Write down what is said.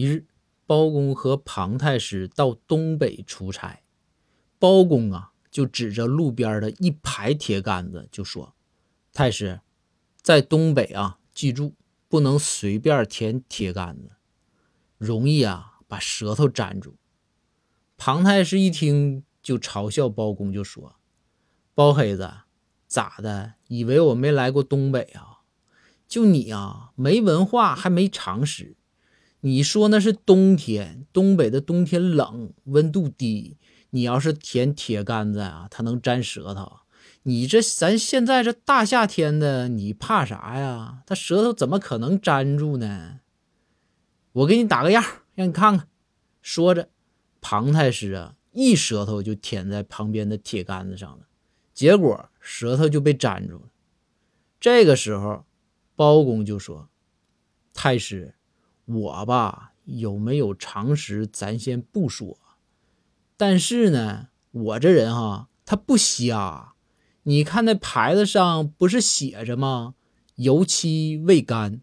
一日，包公和庞太师到东北出差，包公啊就指着路边的一排铁杆子就说：“太师，在东北啊，记住不能随便舔铁杆子，容易啊把舌头粘住。”庞太师一听就嘲笑包公，就说：“包黑子，咋的？以为我没来过东北啊？就你啊，没文化还没常识。”你说那是冬天，东北的冬天冷，温度低。你要是舔铁杆子啊，它能粘舌头。你这咱现在这大夏天的，你怕啥呀？他舌头怎么可能粘住呢？我给你打个样，让你看看。说着，庞太师啊，一舌头就舔在旁边的铁杆子上了，结果舌头就被粘住了。这个时候，包公就说：“太师。”我吧，有没有常识，咱先不说。但是呢，我这人哈，他不瞎。你看那牌子上不是写着吗？油漆未干。